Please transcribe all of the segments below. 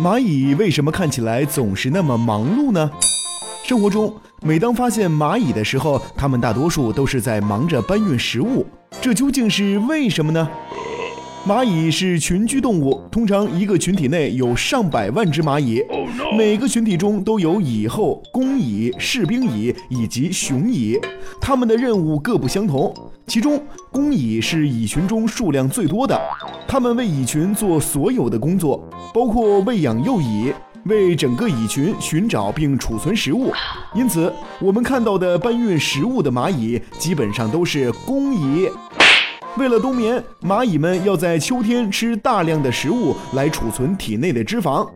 蚂蚁为什么看起来总是那么忙碌呢？生活中，每当发现蚂蚁的时候，它们大多数都是在忙着搬运食物，这究竟是为什么呢？蚂蚁是群居动物，通常一个群体内有上百万只蚂蚁，每个群体中都有蚁后、工蚁、士兵蚁以及雄蚁，它们的任务各不相同。其中，工蚁是蚁群中数量最多的，它们为蚁群做所有的工作，包括喂养幼蚁，为整个蚁群寻找并储存食物。因此，我们看到的搬运食物的蚂蚁基本上都是工蚁。为了冬眠，蚂蚁们要在秋天吃大量的食物来储存体内的脂肪，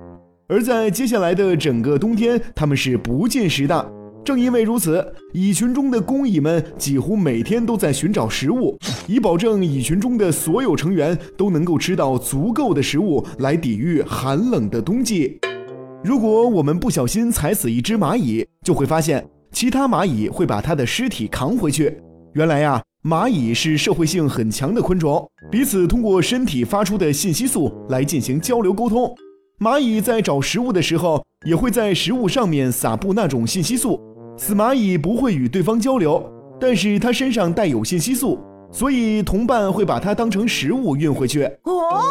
而在接下来的整个冬天，它们是不进食的。正因为如此，蚁群中的工蚁们几乎每天都在寻找食物，以保证蚁群中的所有成员都能够吃到足够的食物来抵御寒冷的冬季。如果我们不小心踩死一只蚂蚁，就会发现其他蚂蚁会把它的尸体扛回去。原来呀。蚂蚁是社会性很强的昆虫，彼此通过身体发出的信息素来进行交流沟通。蚂蚁在找食物的时候，也会在食物上面撒布那种信息素。死蚂蚁不会与对方交流，但是它身上带有信息素，所以同伴会把它当成食物运回去。哦。